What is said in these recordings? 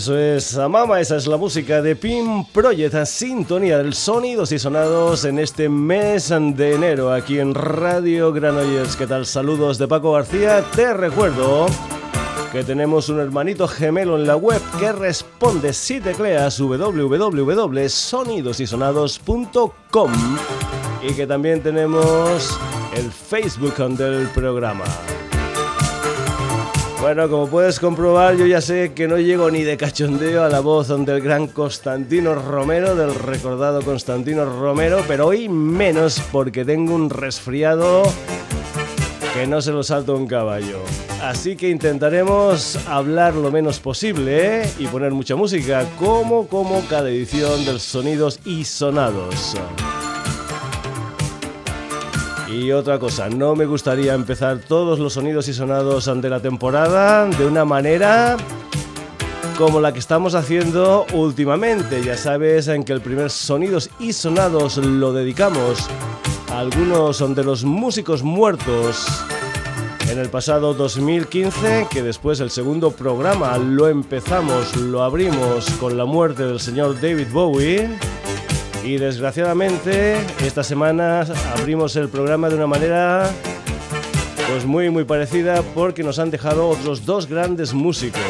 Eso es Mama, esa es la música de Pim Project, sintonía del sonidos y sonados en este mes de enero aquí en Radio Granollers. ¿Qué tal? Saludos de Paco García. Te recuerdo que tenemos un hermanito gemelo en la web que responde si tecleas www.sonidosysonados.com y que también tenemos el Facebook del programa. Bueno, como puedes comprobar, yo ya sé que no llego ni de cachondeo a la voz del gran Constantino Romero, del recordado Constantino Romero, pero hoy menos porque tengo un resfriado que no se lo salto un caballo. Así que intentaremos hablar lo menos posible ¿eh? y poner mucha música, como como cada edición del Sonidos y Sonados. Y otra cosa, no me gustaría empezar todos los sonidos y sonados de la temporada de una manera como la que estamos haciendo últimamente. Ya sabes en que el primer sonidos y sonados lo dedicamos a algunos de los músicos muertos en el pasado 2015, que después el segundo programa lo empezamos, lo abrimos con la muerte del señor David Bowie. Y desgraciadamente esta semana abrimos el programa de una manera pues muy muy parecida porque nos han dejado otros dos grandes músicos.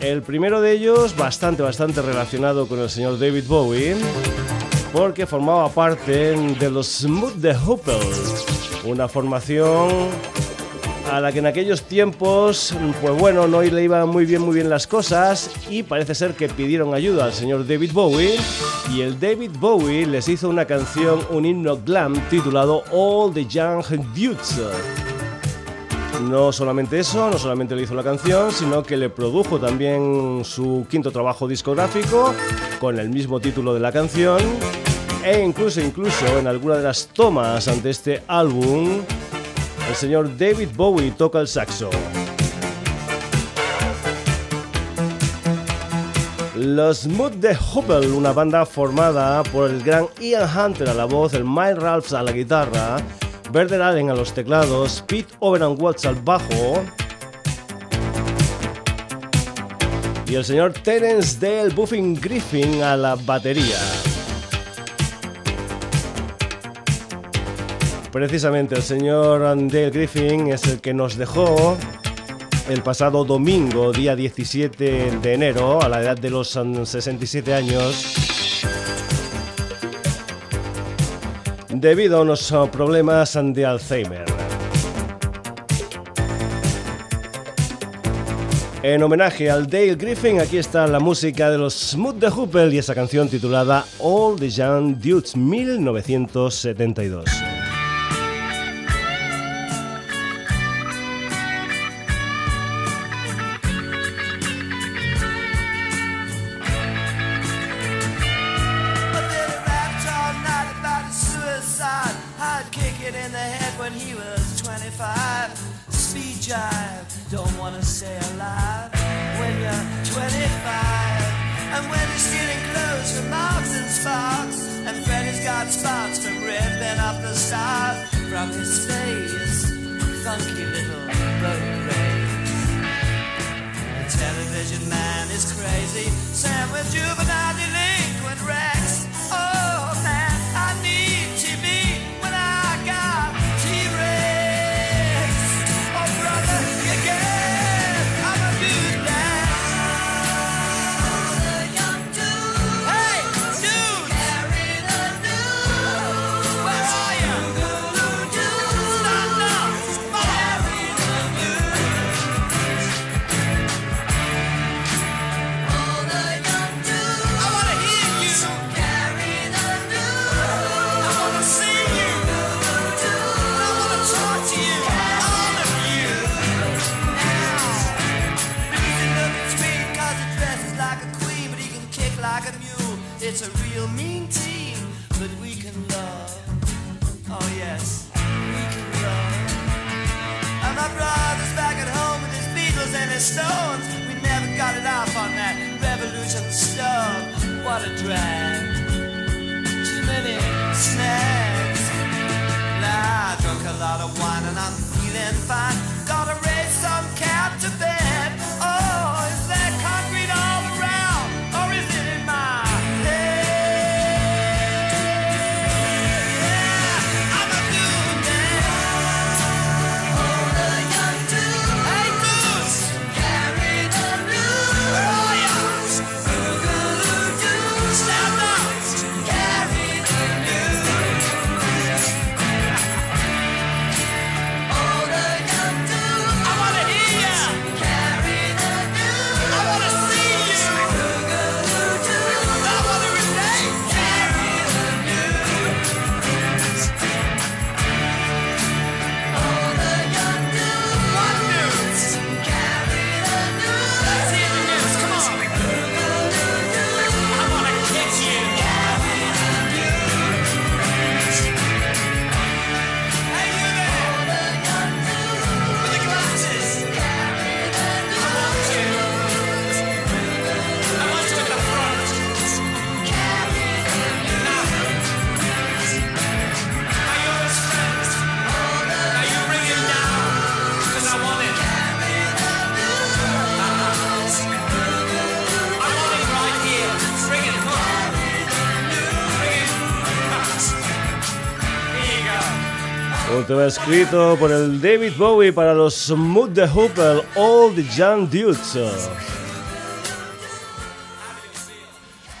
El primero de ellos bastante bastante relacionado con el señor David Bowie porque formaba parte de los Smooth the Hoople, una formación a la que en aquellos tiempos, pues bueno, no le iban muy bien, muy bien las cosas y parece ser que pidieron ayuda al señor David Bowie y el David Bowie les hizo una canción, un himno glam titulado All the Young Dudes. No solamente eso, no solamente le hizo la canción, sino que le produjo también su quinto trabajo discográfico con el mismo título de la canción e incluso incluso en alguna de las tomas ante este álbum el señor David Bowie toca el saxo. Los Mood the Hubble, una banda formada por el gran Ian Hunter a la voz, el Mike Ralphs a la guitarra, Werder Allen a los teclados, Pete Overhand Watts al bajo y el señor Terence Dale Buffing Griffin a la batería. Precisamente el señor Dale Griffin es el que nos dejó el pasado domingo, día 17 de enero, a la edad de los 67 años, debido a unos problemas de Alzheimer. En homenaje al Dale Griffin, aquí está la música de los Smooth the Hoople y esa canción titulada All the Young Dudes 1972. socks come ripping off the side from his face. Funky little boat race. The television man is crazy, Sam with juvenile delinquent Rex. Escrito por el David Bowie para los Mood the Hooper, All the Young Dudes.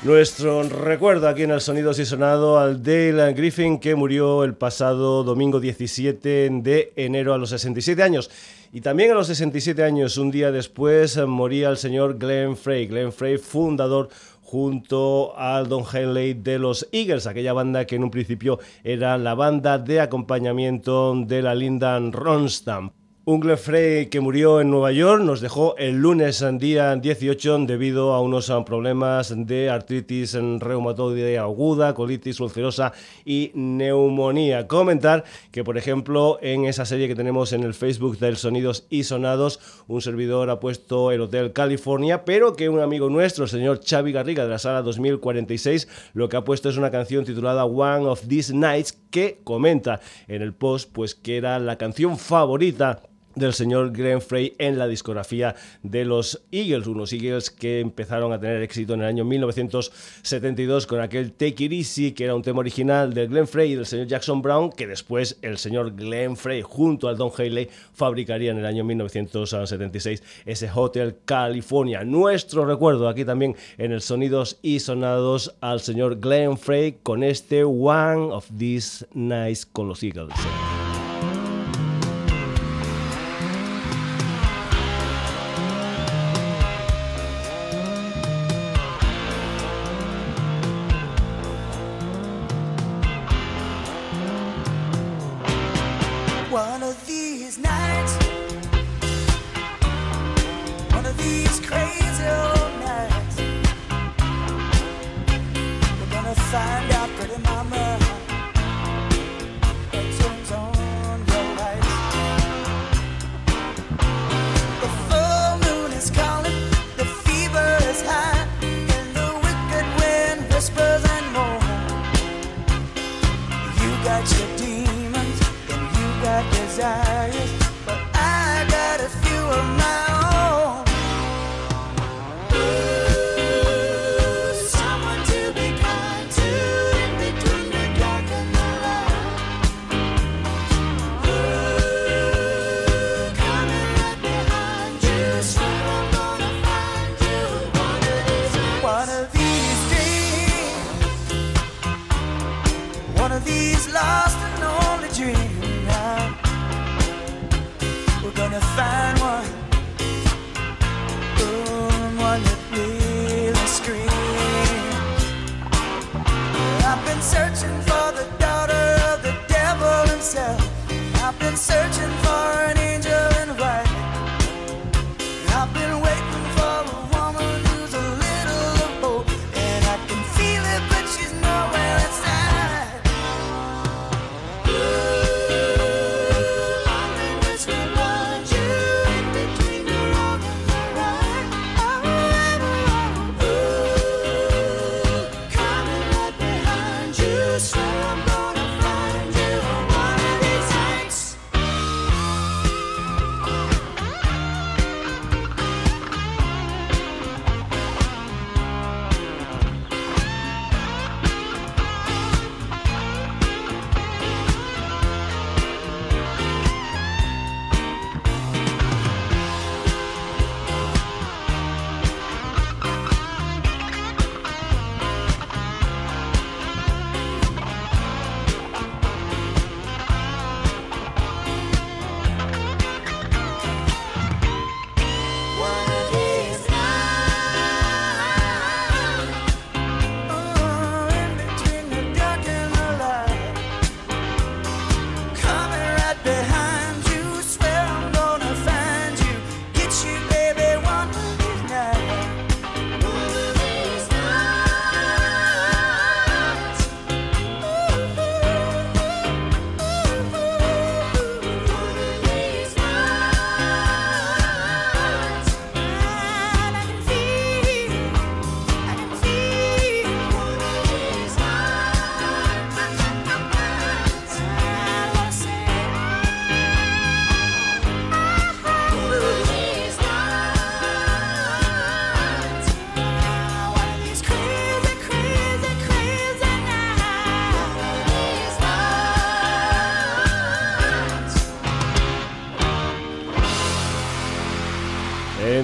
Nuestro recuerdo aquí en el Sonidos y Sonado al Dale Griffin que murió el pasado domingo 17 de enero a los 67 años. Y también a los 67 años, un día después, moría el señor Glenn Frey. Glenn Frey, fundador junto al Don Henley de los Eagles, aquella banda que en un principio era la banda de acompañamiento de la Linda Ronstadt. Un Frey que murió en Nueva York nos dejó el lunes día 18 debido a unos problemas de artritis reumatoide aguda, colitis ulcerosa y neumonía. Comentar que, por ejemplo, en esa serie que tenemos en el Facebook del Sonidos y Sonados, un servidor ha puesto el Hotel California, pero que un amigo nuestro, el señor Xavi Garriga de la sala 2046, lo que ha puesto es una canción titulada One of These Nights que comenta en el post pues que era la canción favorita del señor Glenn Frey en la discografía de los Eagles, unos Eagles que empezaron a tener éxito en el año 1972 con aquel Take It Easy, que era un tema original de Glenn Frey y del señor Jackson Brown, que después el señor Glenn Frey junto al Don Haley fabricaría en el año 1976 ese Hotel California. Nuestro recuerdo aquí también en el Sonidos y Sonados al señor Glenn Frey con este One of These Nights con los Eagles.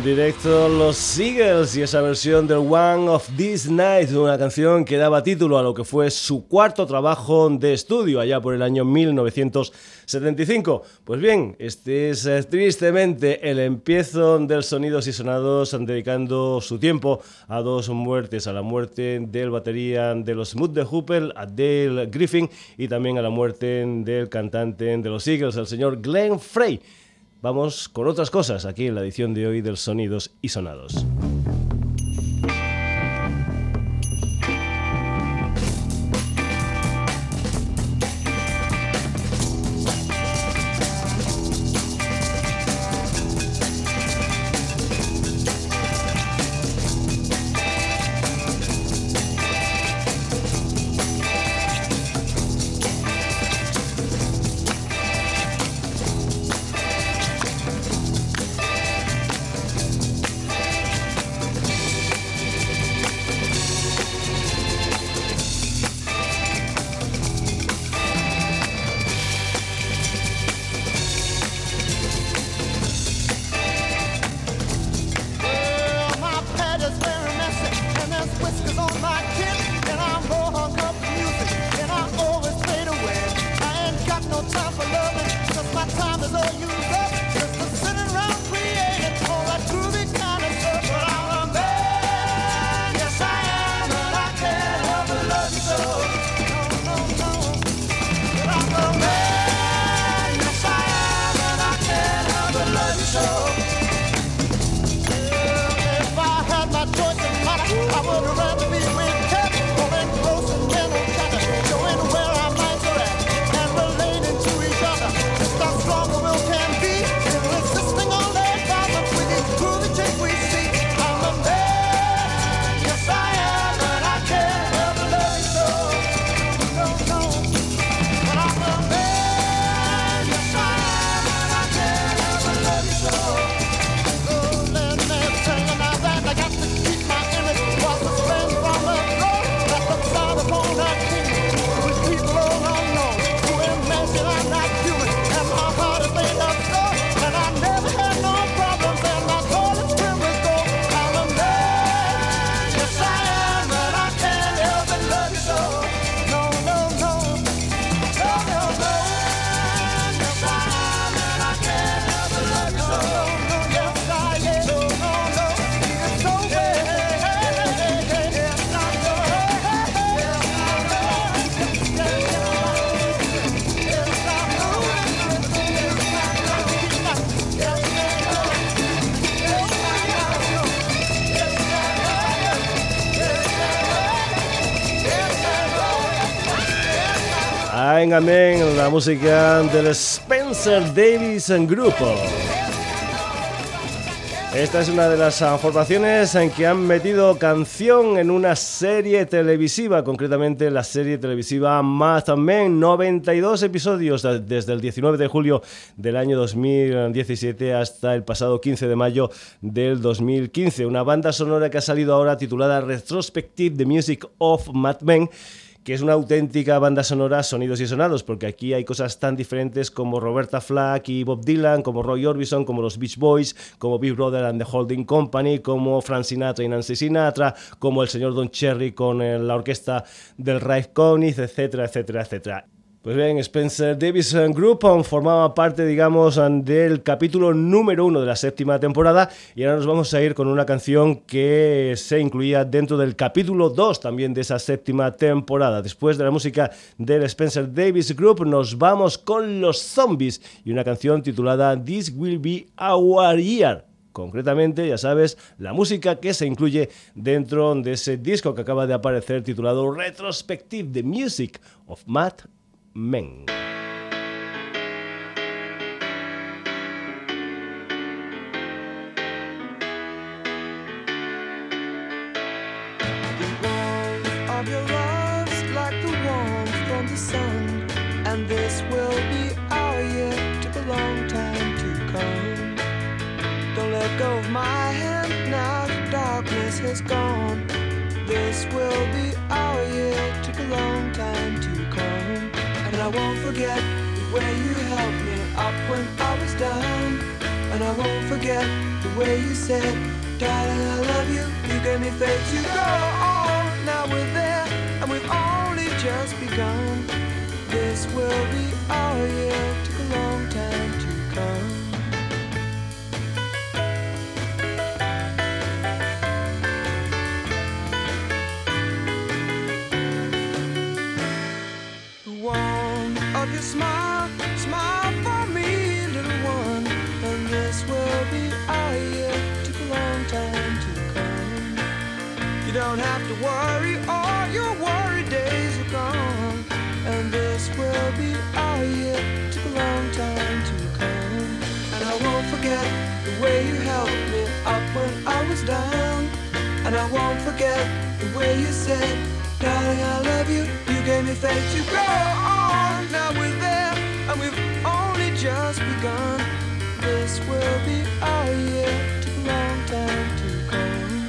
Directo los Eagles y esa versión del One of This Night, una canción que daba título a lo que fue su cuarto trabajo de estudio allá por el año 1975. Pues bien, este es eh, tristemente el empiezo del Sonidos y Sonados dedicando su tiempo a dos muertes, a la muerte del batería de los Mood de Hooper, a Dale Griffin y también a la muerte del cantante de los Eagles, el señor Glenn Frey. Vamos con otras cosas aquí en la edición de hoy del Sonidos y Sonados. La música del Spencer Davis Grupo. Esta es una de las formaciones en que han metido canción en una serie televisiva, concretamente la serie televisiva Mad Men, 92 episodios desde el 19 de julio del año 2017 hasta el pasado 15 de mayo del 2015. Una banda sonora que ha salido ahora titulada Retrospective The Music of Mad Men que es una auténtica banda sonora sonidos y sonados, porque aquí hay cosas tan diferentes como Roberta Flack y Bob Dylan, como Roy Orbison, como los Beach Boys, como Big Brother and the Holding Company, como Frank Sinatra y Nancy Sinatra, como el señor Don Cherry con eh, la orquesta del Rive Conniff, etcétera, etcétera, etcétera. Pues bien, Spencer Davison Group formaba parte, digamos, del capítulo número uno de la séptima temporada y ahora nos vamos a ir con una canción que se incluía dentro del capítulo 2 también de esa séptima temporada. Después de la música del Spencer Davis Group nos vamos con los zombies y una canción titulada This Will Be Our Year concretamente, ya sabes, la música que se incluye dentro de ese disco que acaba de aparecer titulado Retrospective The Music of Matt 明。Forget the way you said, Darling, I love you. You gave me faith to go on. Now we're there, and we've only just begun. This will be our year. Won't forget the way you said, Darling, I love you. You gave me faith to go on. Now we're there, and we've only just begun. This will be our year. Took a long time to come.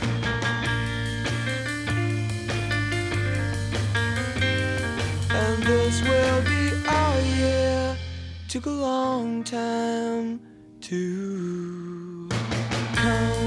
And this will be our year. Took a long time to come.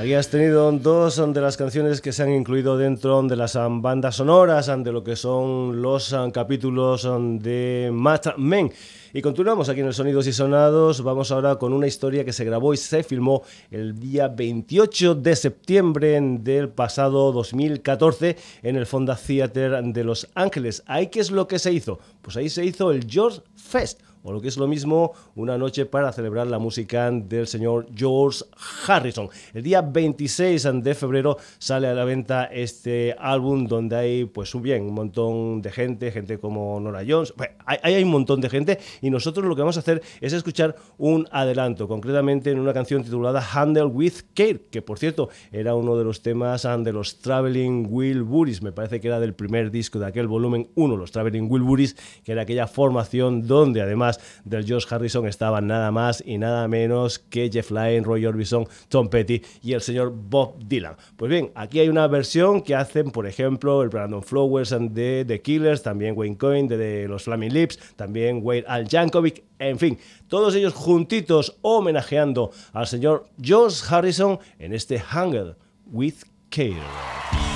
Aquí has tenido dos de las canciones que se han incluido dentro de las um, bandas sonoras um, de lo que son los um, capítulos de Mad Men. Y continuamos aquí en el Sonidos y Sonados. Vamos ahora con una historia que se grabó y se filmó el día 28 de septiembre del pasado 2014 en el Fonda Theater de Los Ángeles. ¿Ahí qué es lo que se hizo? Pues ahí se hizo el George Fest o lo que es lo mismo, una noche para celebrar la música del señor George Harrison. El día 26 de febrero sale a la venta este álbum donde hay, pues bien, un montón de gente, gente como Nora Jones, bueno, hay, hay un montón de gente y nosotros lo que vamos a hacer es escuchar un adelanto, concretamente en una canción titulada Handle with Care, que por cierto era uno de los temas de los Traveling Wilburys, me parece que era del primer disco de aquel volumen 1, los Traveling Wilburys, que era aquella formación donde además del George Harrison estaban nada más y nada menos que Jeff Lynne, Roy Orbison, Tom Petty y el señor Bob Dylan. Pues bien, aquí hay una versión que hacen, por ejemplo, el Brandon Flowers de The Killers, también Wayne Coyne de, los Flaming Lips, también Wade Al Yankovic, en fin, todos ellos juntitos homenajeando al señor George Harrison en este Hunger with Care.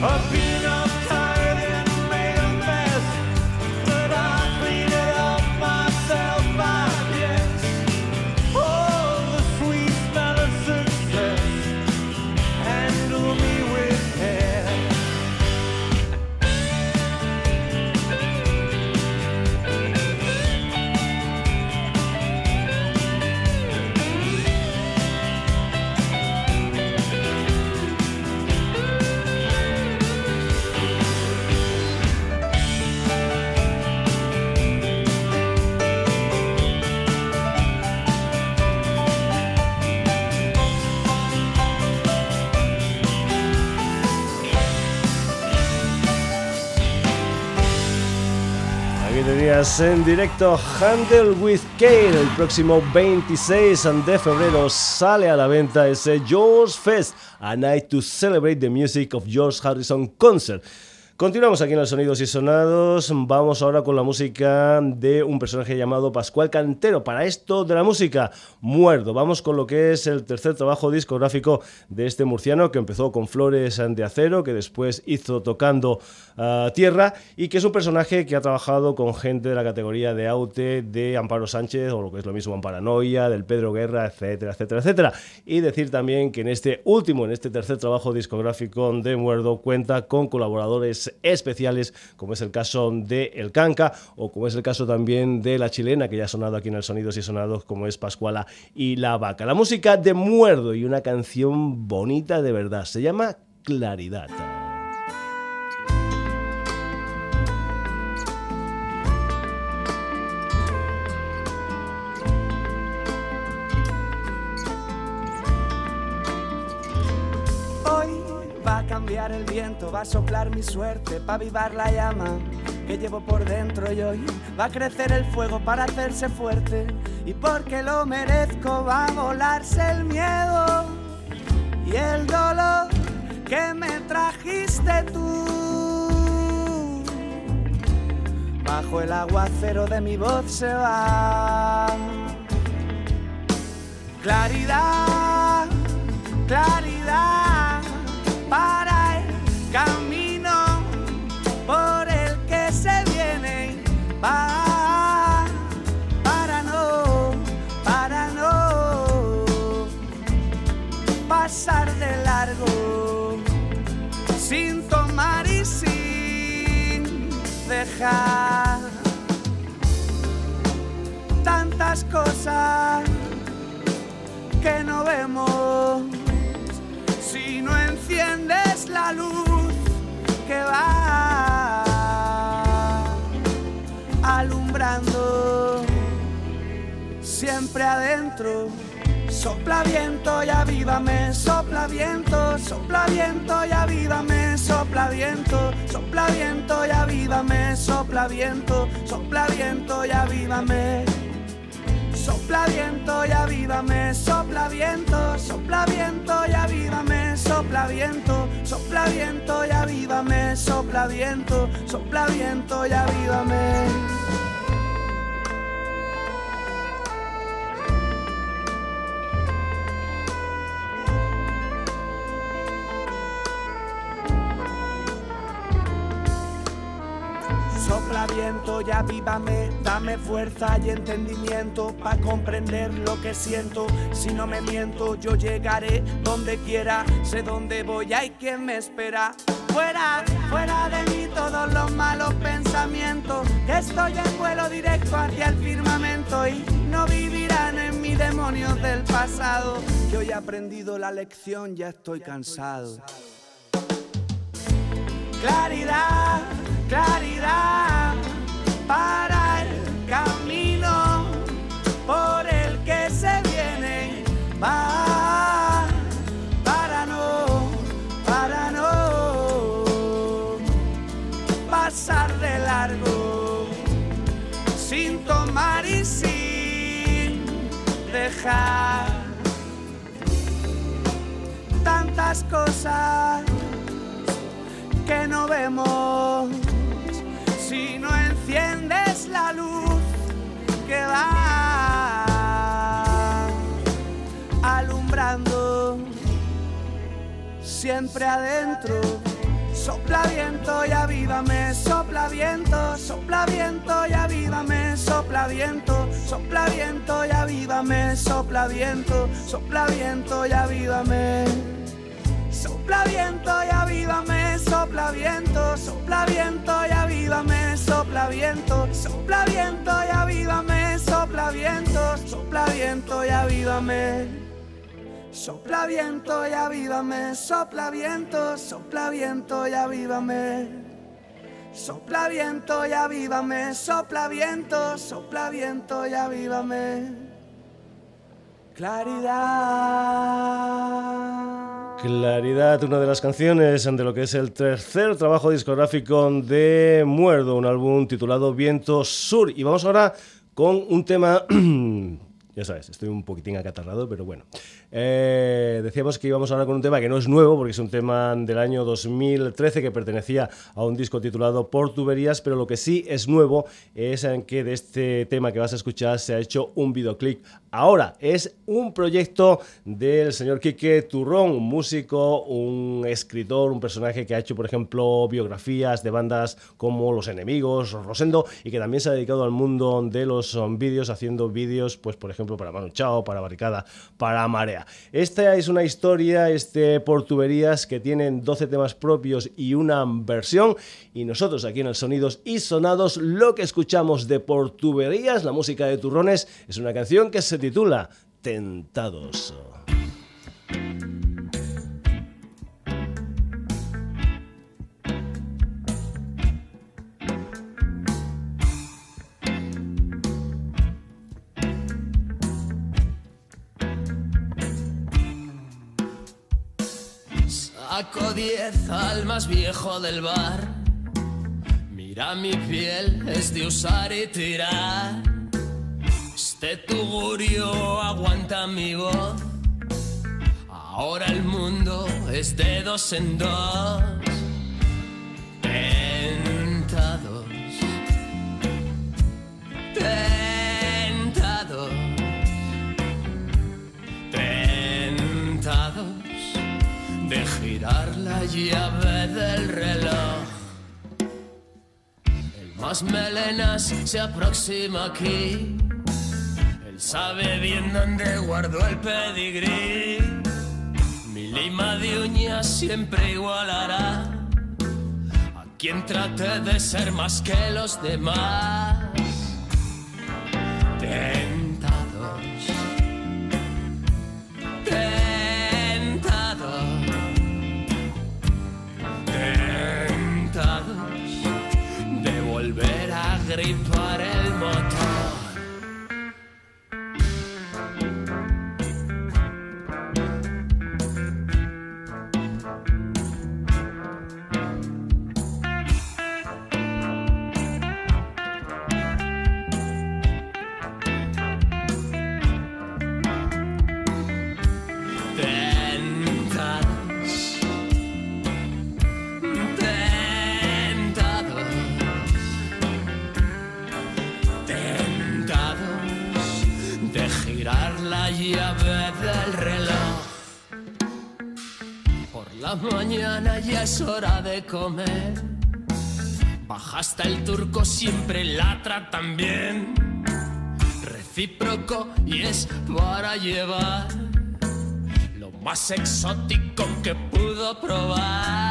a beer. En directo Handle with Kale. El próximo 26 de febrero sale a la venta ese George Fest, a night to celebrate the music of George Harrison concert. Continuamos aquí en los sonidos y sonados. Vamos ahora con la música de un personaje llamado Pascual Cantero. Para esto de la música, muerdo. Vamos con lo que es el tercer trabajo discográfico de este murciano que empezó con Flores de Acero, que después hizo tocando ah, Tierra y que es un personaje que ha trabajado con gente de la categoría de Aute, de Amparo Sánchez o lo que es lo mismo Amparanoia, del Pedro Guerra, etcétera, etcétera, etcétera. Y decir también que en este último, en este tercer trabajo discográfico de Muerdo, cuenta con colaboradores especiales, como es el caso de El Canca o como es el caso también de La Chilena, que ya ha sonado aquí en el Sonidos y Sonados, como es Pascuala y La Vaca. La música de Muerdo y una canción bonita de verdad. Se llama Claridad. A cambiar el viento, va a soplar mi suerte para avivar la llama que llevo por dentro y hoy va a crecer el fuego para hacerse fuerte y porque lo merezco va a volarse el miedo y el dolor que me trajiste tú. Bajo el aguacero de mi voz se va. Claridad, claridad para el camino por el que se viene. Va para no, para no pasar de largo sin tomar y sin dejar tantas cosas que no vemos enciendes la luz que va alumbrando siempre adentro. Sopla viento y avívame, sopla viento, sopla viento y avívame, sopla viento, sopla viento y avívame, sopla viento, sopla viento y avívame. Sopla viento y avívame, sopla viento, sopla viento y avívame, sopla viento, sopla viento y avívame, sopla viento, sopla viento y avívame. Sopla viento y avívame, dame fuerza y entendimiento para comprender lo que siento. Si no me miento, yo llegaré donde quiera, sé dónde voy, hay quien me espera. Fuera, fuera de mí todos los malos pensamientos, estoy en vuelo directo hacia el firmamento y no vivirán en mí demonios del pasado. Yo ya he aprendido la lección, ya estoy cansado. Claridad, claridad para el camino por el que se viene. Va para no, para no pasar de largo sin tomar y sin dejar tantas cosas que no vemos si no enciendes la luz que va alumbrando siempre adentro. Sopla viento y avívame, sopla viento, sopla viento y avívame, sopla viento, sopla viento y avívame, sopla viento, sopla viento y avívame. Sopla viento y avívame, sopla viento, sopla viento y avívame, sopla viento, sopla viento y avívame, sopla viento, sopla viento y avívame. Sopla viento y avívame, sopla viento, sopla viento y avívame. Sopla viento y avívame, sopla viento, sopla viento y avívame. Claridad. Claridad, una de las canciones de lo que es el tercer trabajo discográfico de Muerdo, un álbum titulado Viento Sur. Y vamos ahora con un tema, ya sabes, estoy un poquitín acatarrado, pero bueno. Eh, decíamos que íbamos ahora con un tema que no es nuevo, porque es un tema del año 2013 que pertenecía a un disco titulado Por Tuberías, pero lo que sí es nuevo es en que de este tema que vas a escuchar se ha hecho un videoclip. Ahora es un proyecto del señor Quique Turrón, un músico, un escritor, un personaje que ha hecho, por ejemplo, biografías de bandas como Los Enemigos, Rosendo, y que también se ha dedicado al mundo de los vídeos, haciendo vídeos, pues por ejemplo, para Manu Chao, para Barricada, para Marea. Esta es una historia, este por tuberías, que tienen 12 temas propios y una versión, y nosotros aquí en el Sonidos y Sonados lo que escuchamos de por tuberías, la música de Turrones, es una canción que se titula Tentados. Diez al más viejo del bar. Mira mi piel, es de usar y tirar. Este tugurio aguanta mi voz. Ahora el mundo es de dos en dos. Tentados. Tentados. Tentados de girar la llave del reloj. El más melenas se aproxima aquí. Él sabe bien dónde guardó el pedigrí. Mi lima de uñas siempre igualará a quien trate de ser más que los demás. Es hora de comer. Baja hasta el turco, siempre la tratan bien. Recíproco y es para llevar lo más exótico que pudo probar.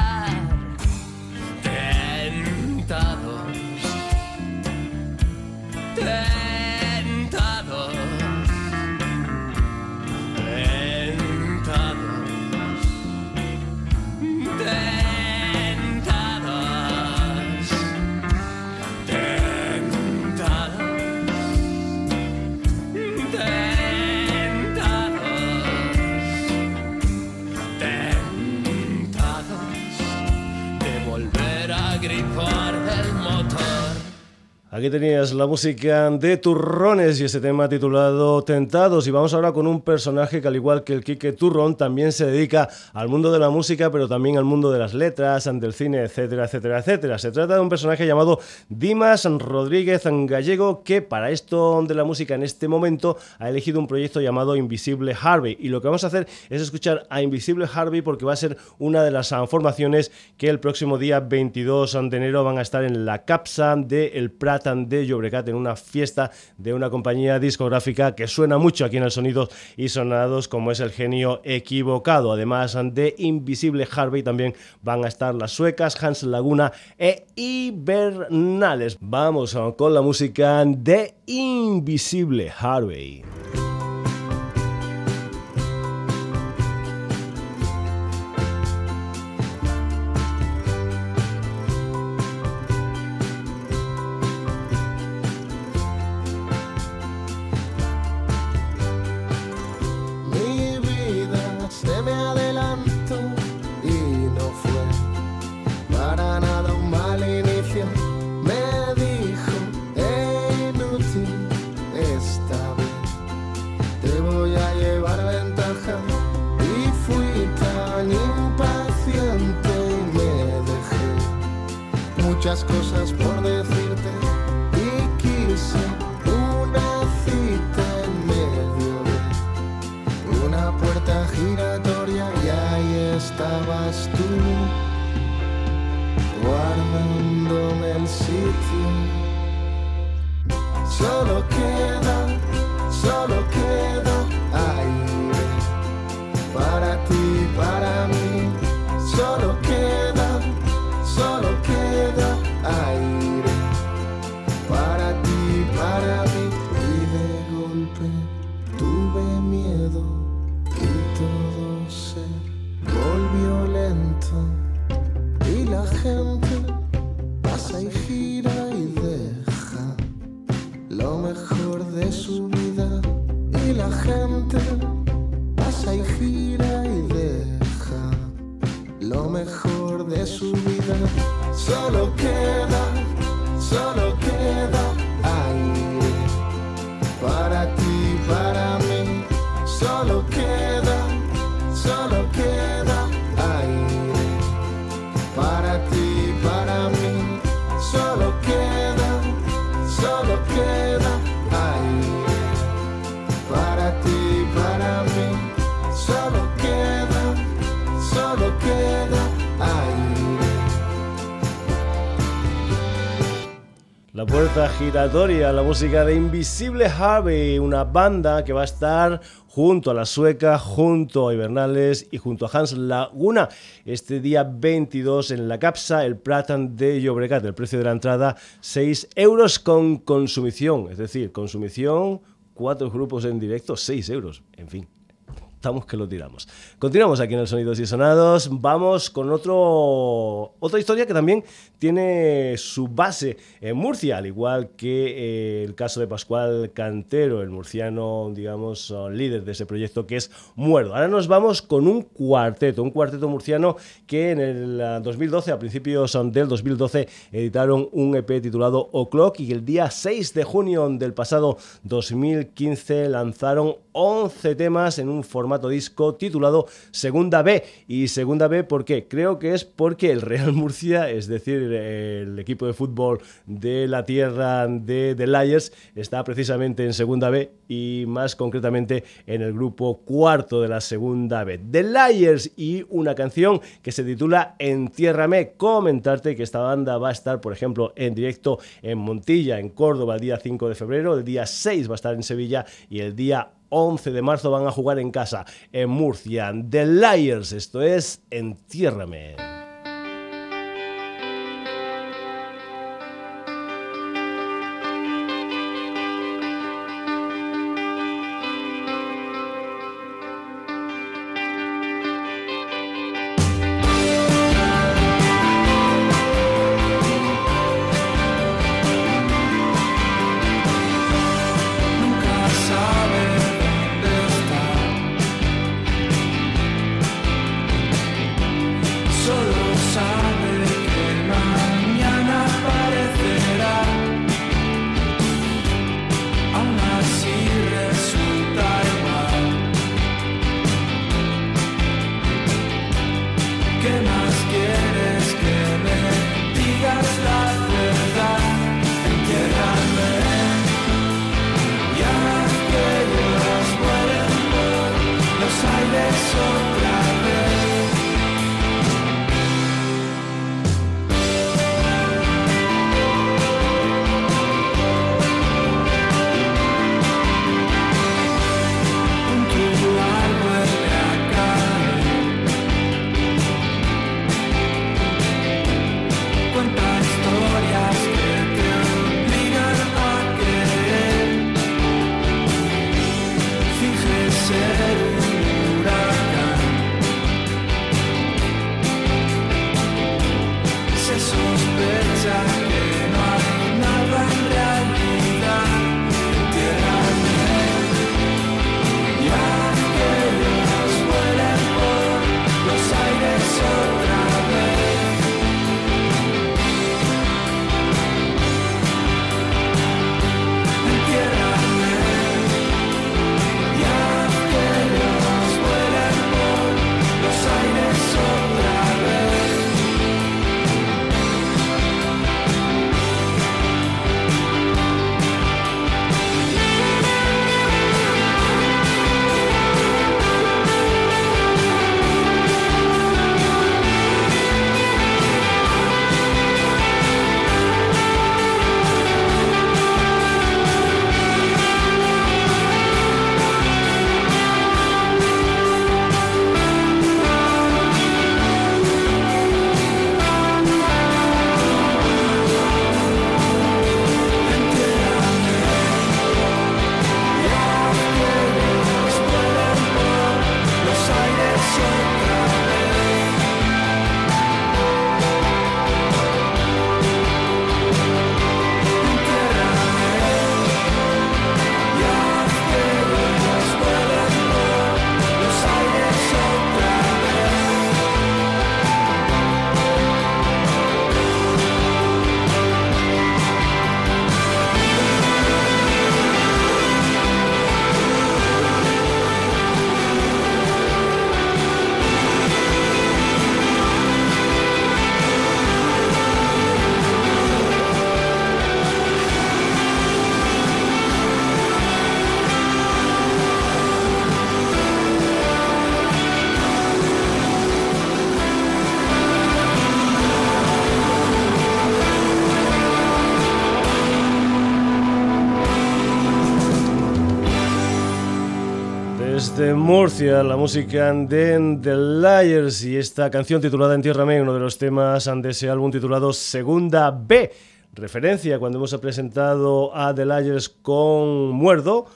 Aquí tenías la música de Turrones y ese tema titulado Tentados. Y vamos ahora con un personaje que, al igual que el Quique Turrón, también se dedica al mundo de la música, pero también al mundo de las letras, del cine, etcétera, etcétera, etcétera. Se trata de un personaje llamado Dimas Rodríguez Gallego, que para esto de la música en este momento ha elegido un proyecto llamado Invisible Harvey. Y lo que vamos a hacer es escuchar a Invisible Harvey porque va a ser una de las formaciones que el próximo día 22 de enero van a estar en la capsa de El Prat de Llobregat en una fiesta de una compañía discográfica que suena mucho aquí en el Sonidos y Sonados como es el genio equivocado. Además de Invisible Harvey también van a estar las suecas Hans Laguna e Hibernales. Vamos con la música de Invisible Harvey. Mejor de su vida. Solo queda, solo queda La puerta giratoria, la música de Invisible Harvey, una banda que va a estar junto a la sueca, junto a Hibernales y junto a Hans Laguna este día 22 en la Capsa, el Pratan de Llobregat. El precio de la entrada 6 euros con consumición, es decir, consumición, cuatro grupos en directo, 6 euros, en fin. Estamos que lo tiramos. Continuamos aquí en el Sonidos y Sonados. Vamos con otro, otra historia que también tiene su base en Murcia, al igual que eh, el caso de Pascual Cantero, el murciano, digamos, oh, líder de ese proyecto que es Muerdo. Ahora nos vamos con un cuarteto, un cuarteto murciano que en el ah, 2012, a principios ah, del 2012, editaron un EP titulado O'Clock y el día 6 de junio del pasado 2015 lanzaron 11 temas en un formato disco titulado Segunda B. Y Segunda B, ¿por qué? Creo que es porque el Real Murcia, es decir, el equipo de fútbol de la tierra de The Lions, está precisamente en Segunda B y más concretamente en el grupo cuarto de la Segunda B. The Liars y una canción que se titula Entiérrame. Comentarte que esta banda va a estar, por ejemplo, en directo en Montilla, en Córdoba, el día 5 de febrero, el día 6 va a estar en Sevilla y el día 11 de marzo van a jugar en casa en Murcia. The Liars, esto es Entiérrame. La música de The Liars y esta canción titulada Entiérrame, uno de los temas de ese álbum titulado Segunda B. Referencia cuando hemos presentado a The Liars con Muerdo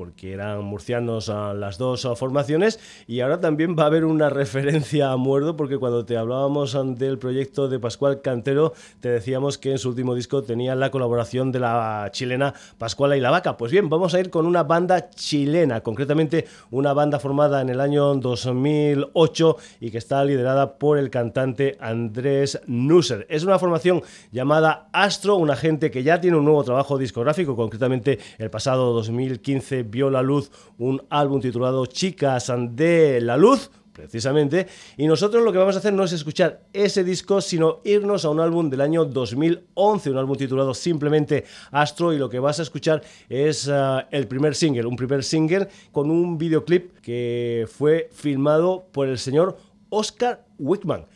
porque eran murcianos a las dos formaciones y ahora también va a haber una referencia a Muerdo porque cuando te hablábamos del proyecto de Pascual Cantero te decíamos que en su último disco tenía la colaboración de la chilena Pascuala y la Vaca. Pues bien, vamos a ir con una banda chilena, concretamente una banda formada en el año 2008 y que está liderada por el cantante Andrés Nusser. Es una formación llamada Astro, una gente que ya tiene un nuevo trabajo discográfico, concretamente el pasado 2015 vio la luz un álbum titulado Chicas de la Luz precisamente. Y nosotros lo que vamos a hacer no es escuchar ese disco, sino irnos a un álbum del año 2011, un álbum titulado simplemente Astro, y lo que vas a escuchar es uh, el primer single, un primer single con un videoclip que fue filmado por el señor Oscar Wickman.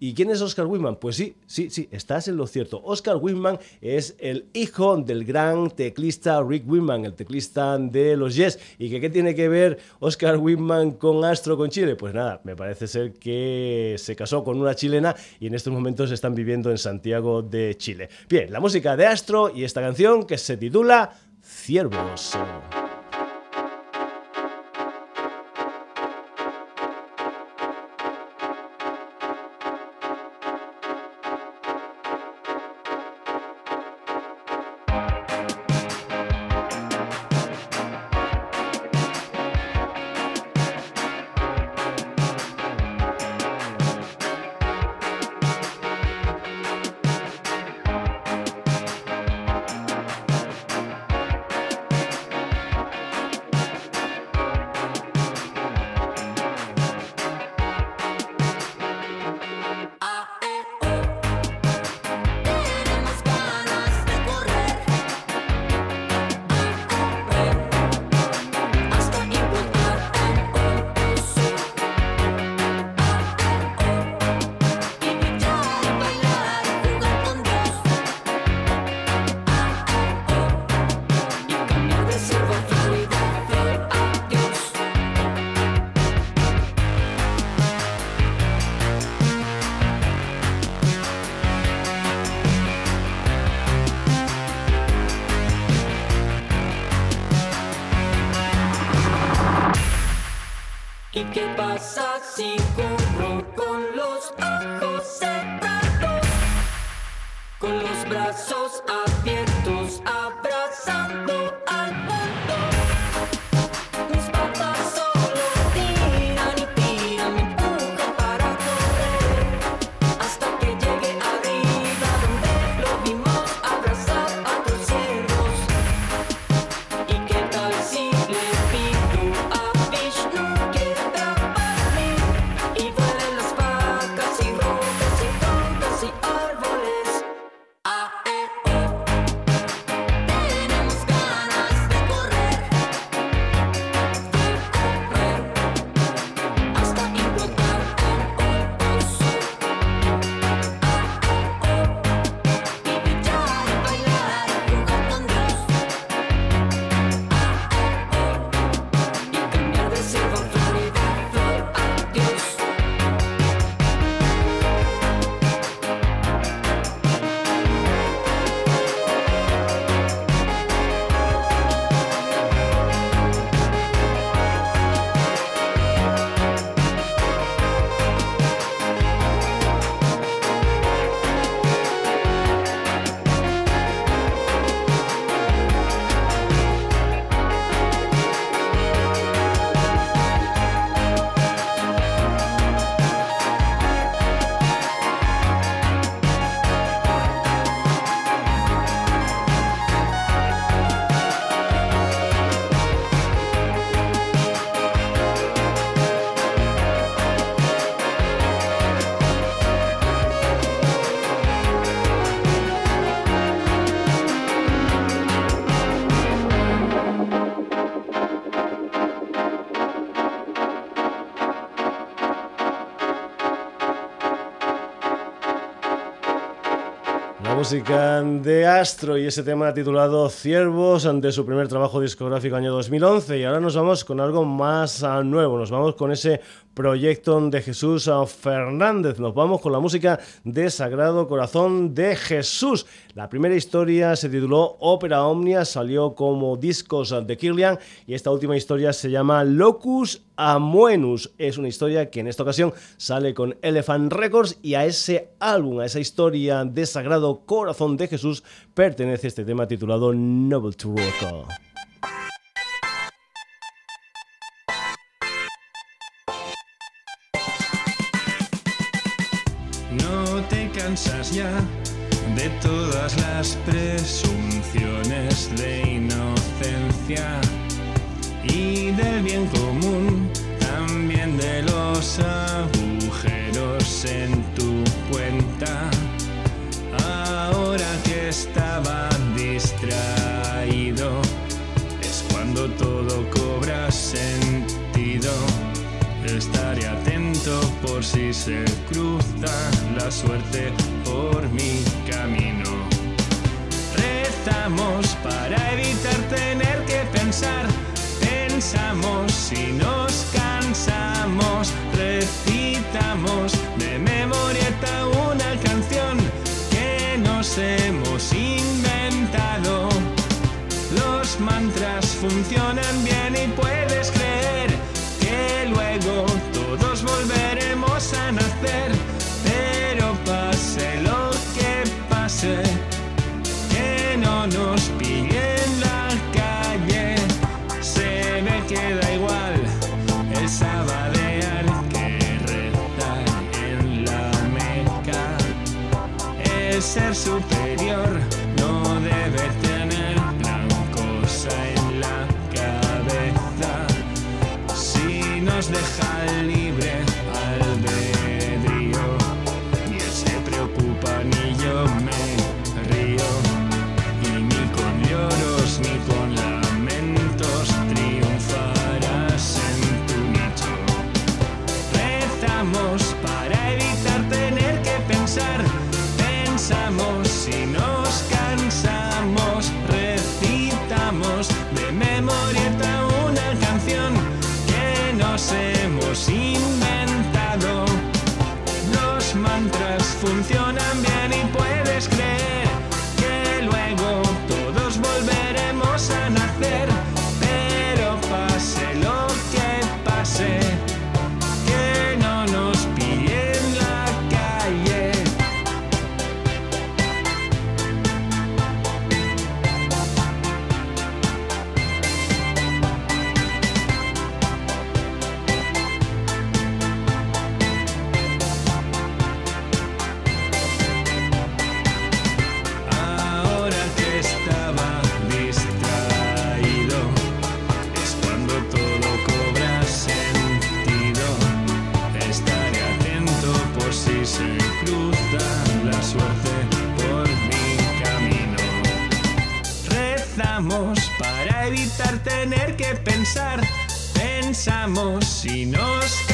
¿Y quién es Oscar Whitman? Pues sí, sí, sí, estás en lo cierto. Oscar Whitman es el hijo del gran teclista Rick Whitman, el teclista de los Yes. ¿Y que, qué tiene que ver Oscar Whitman con Astro, con Chile? Pues nada, me parece ser que se casó con una chilena y en estos momentos están viviendo en Santiago de Chile. Bien, la música de Astro y esta canción que se titula Ciervos. Qué pasa si de Astro y ese tema titulado Ciervos de su primer trabajo discográfico año 2011 y ahora nos vamos con algo más ah, nuevo, nos vamos con ese proyecto de Jesús Fernández, nos vamos con la música de Sagrado Corazón de Jesús. La primera historia se tituló Ópera Omnia, salió como discos de Kirlian y esta última historia se llama Locus Amuenus. Es una historia que en esta ocasión sale con Elephant Records y a ese álbum, a esa historia de Sagrado Corazón de Jesús, pertenece este tema titulado Noble to Rock. Cansas ya de todas las presunciones de inocencia y del bien común, también de los agujeros en si se cruza la suerte por mi camino. Rezamos para evitar tener que pensar. Pensamos y nos cansamos. Recitamos de memorieta una canción que nos hemos inventado. Los mantras funcionan Para evitar tener que pensar. Pensamos y nos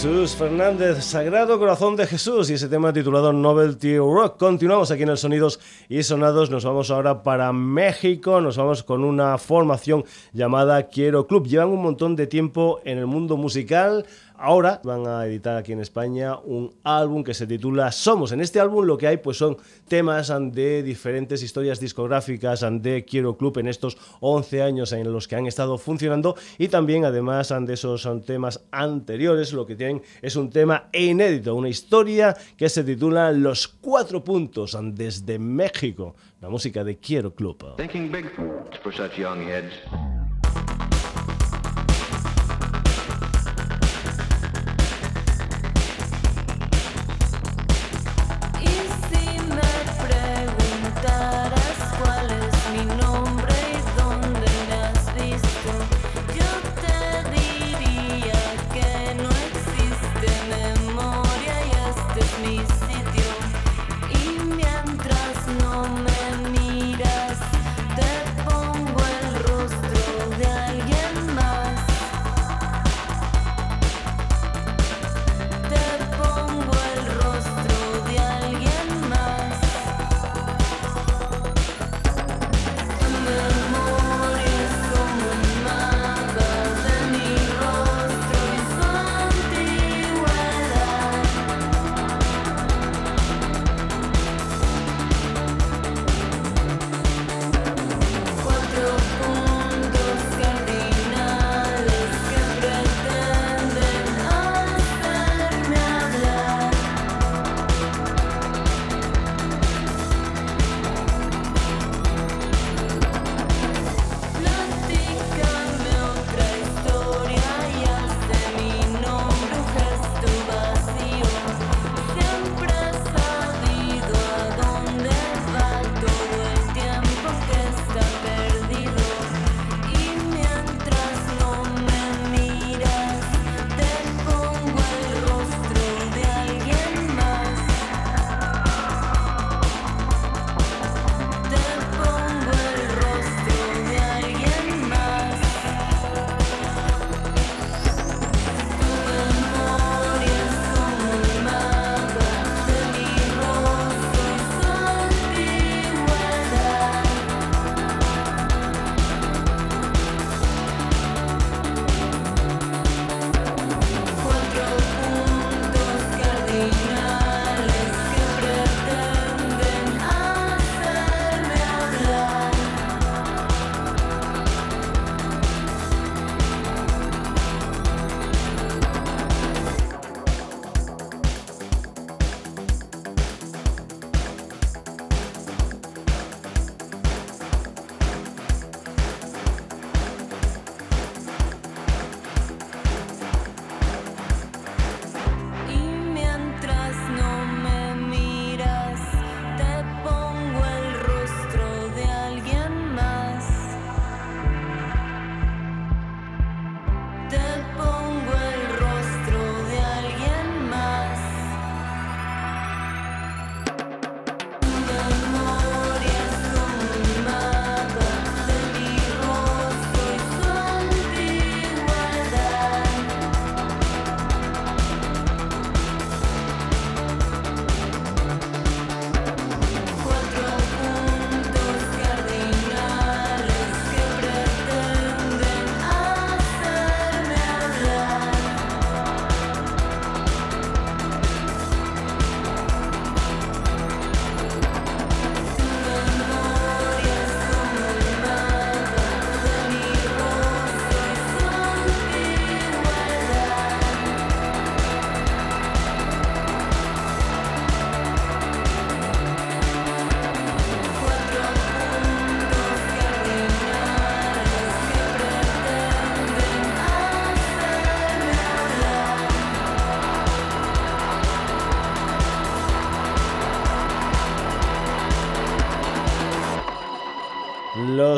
Jesús Fernández, Sagrado Corazón de Jesús y ese tema titulado Novelty Rock. Continuamos aquí en el Sonidos y Sonados, nos vamos ahora para México, nos vamos con una formación llamada Quiero Club. Llevan un montón de tiempo en el mundo musical. Ahora van a editar aquí en España un álbum que se titula Somos. En este álbum lo que hay pues son temas de diferentes historias discográficas de Quiero Club en estos 11 años en los que han estado funcionando y también además de esos temas anteriores lo que tienen es un tema inédito, una historia que se titula Los cuatro puntos desde México, la música de Quiero Club.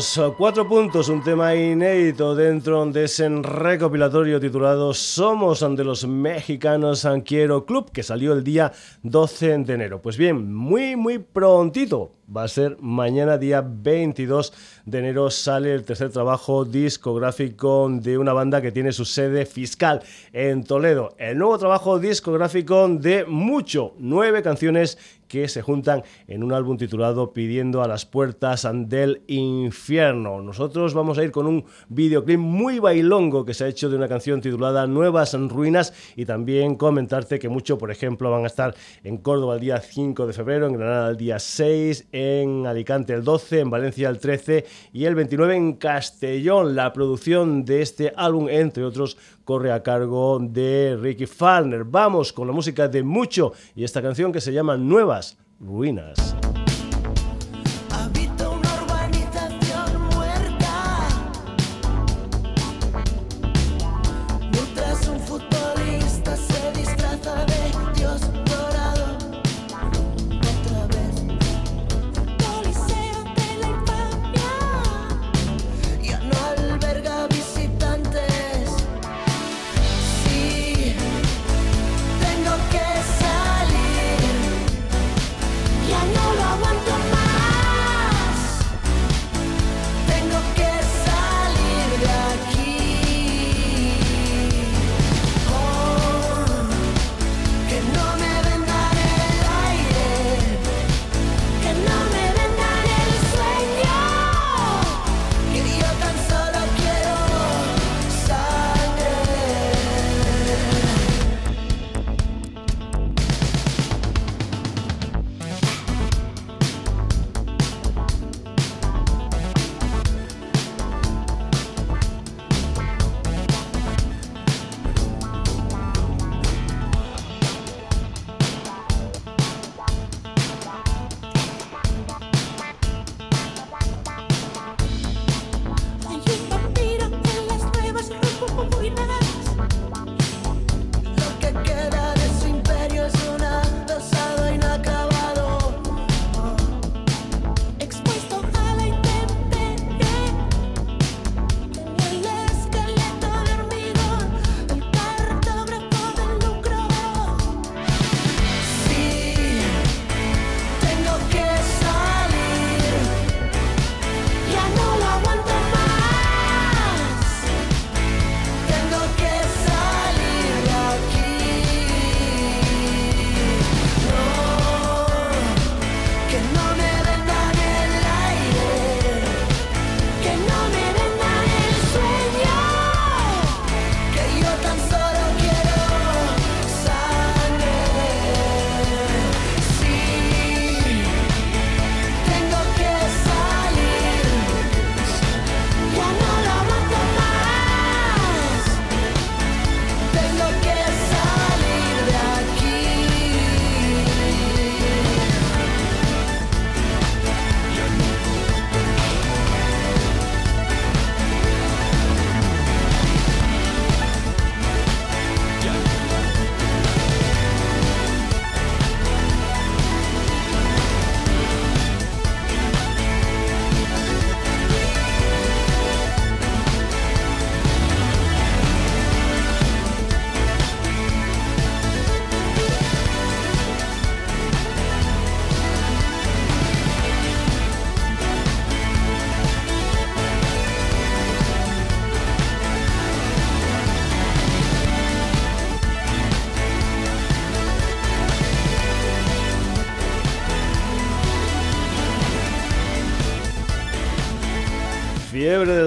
Los eh, cuatro puntos, un tema inédito dentro de ese recopilatorio titulado Somos ante los mexicanos Quiero Club, que salió el día 12 de enero. Pues bien, muy, muy prontito, va a ser mañana día 22 de enero sale el tercer trabajo discográfico de una banda que tiene su sede fiscal en Toledo. El nuevo trabajo discográfico de Mucho, nueve canciones que se juntan en un álbum titulado Pidiendo a las puertas del infierno. Nosotros vamos a ir con un videoclip muy bailongo que se ha hecho de una canción titulada Nuevas Ruinas y también comentarte que mucho, por ejemplo, van a estar en Córdoba el día 5 de febrero, en Granada el día 6, en Alicante el 12, en Valencia el 13 y el 29 en Castellón. La producción de este álbum, entre otros, corre a cargo de Ricky Farner. Vamos con la música de Mucho y esta canción que se llama Nuevas Ruinas.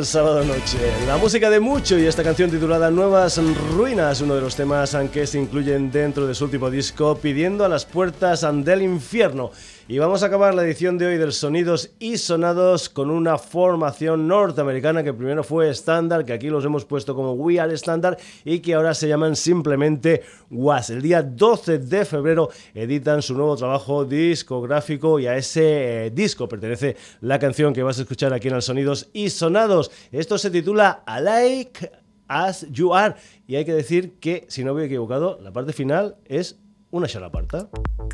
Sábado noche. La música de mucho y esta canción titulada Nuevas Ruinas, uno de los temas que se incluyen dentro de su último disco, pidiendo a las puertas del infierno. Y vamos a acabar la edición de hoy del Sonidos y Sonados con una formación norteamericana que primero fue estándar, que aquí los hemos puesto como We Are Standard y que ahora se llaman simplemente Was. El día 12 de febrero editan su nuevo trabajo discográfico y a ese eh, disco pertenece la canción que vas a escuchar aquí en el Sonidos y Sonados. Esto se titula Alike As You Are y hay que decir que, si no me he equivocado, la parte final es una chalaparta.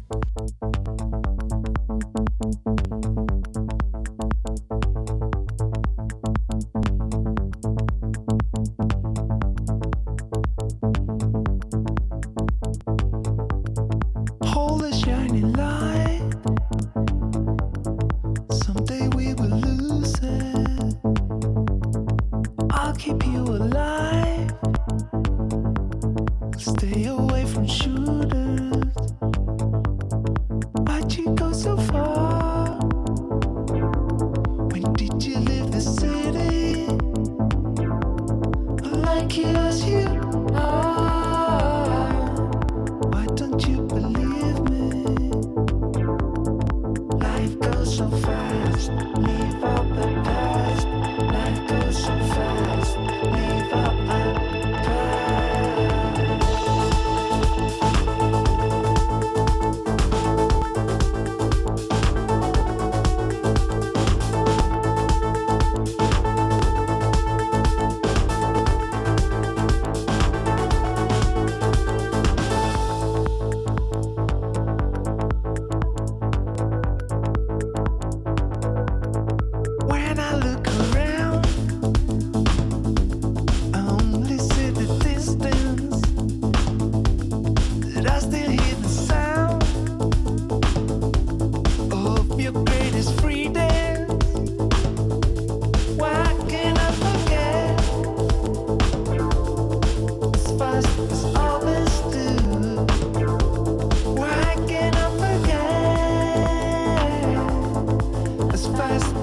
Lo fast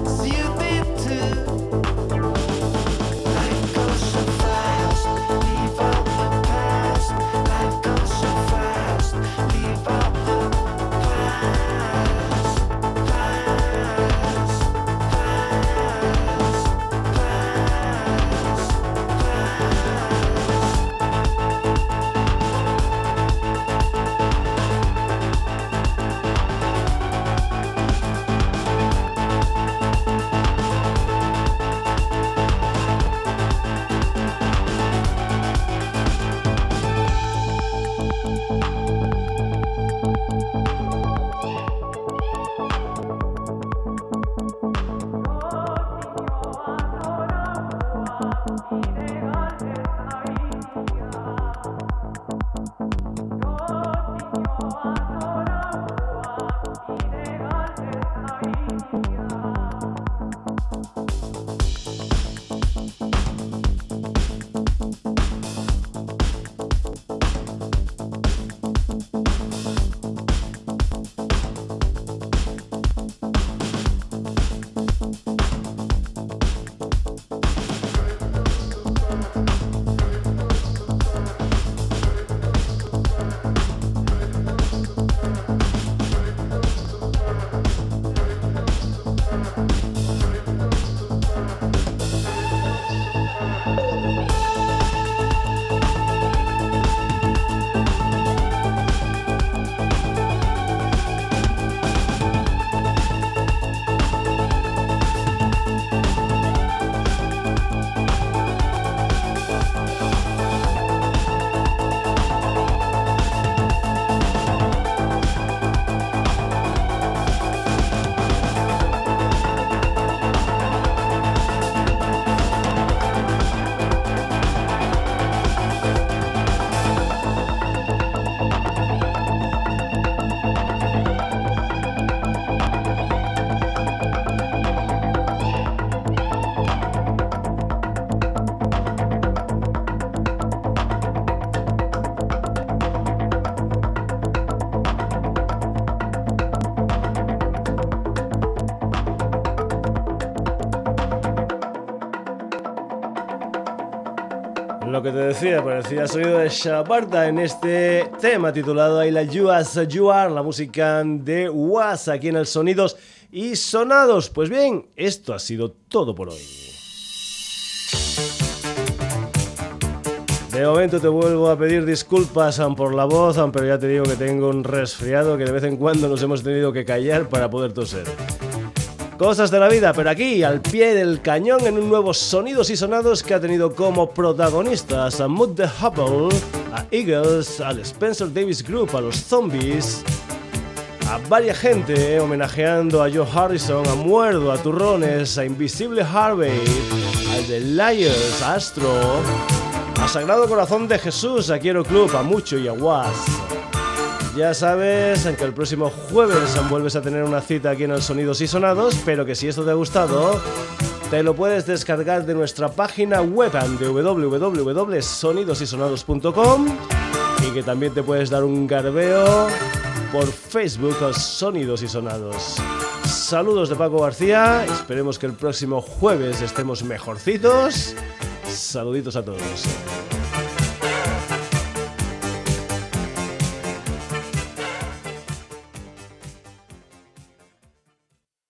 que te decía, parecía el sonido de en este tema titulado I Like You As la música de Was aquí en el Sonidos y Sonados. Pues bien, esto ha sido todo por hoy. De momento te vuelvo a pedir disculpas por la voz, pero ya te digo que tengo un resfriado que de vez en cuando nos hemos tenido que callar para poder toser. Cosas de la vida, pero aquí, al pie del cañón, en un nuevo Sonidos y Sonados que ha tenido como protagonistas a Mood the Hubble, a Eagles, al Spencer Davis Group, a los Zombies, a varias gente eh, homenajeando a Joe Harrison, a Muerdo, a Turrones, a Invisible Harvey, al The Liars, a Astro, a Sagrado Corazón de Jesús, a Quiero Club, a Mucho y a Was. Ya sabes que el próximo jueves vuelves a tener una cita aquí en Sonidos y Sonados, pero que si esto te ha gustado, te lo puedes descargar de nuestra página web de www.sonidosysonados.com y que también te puedes dar un garbeo por Facebook a Sonidos y Sonados. Saludos de Paco García, esperemos que el próximo jueves estemos mejorcitos. Saluditos a todos.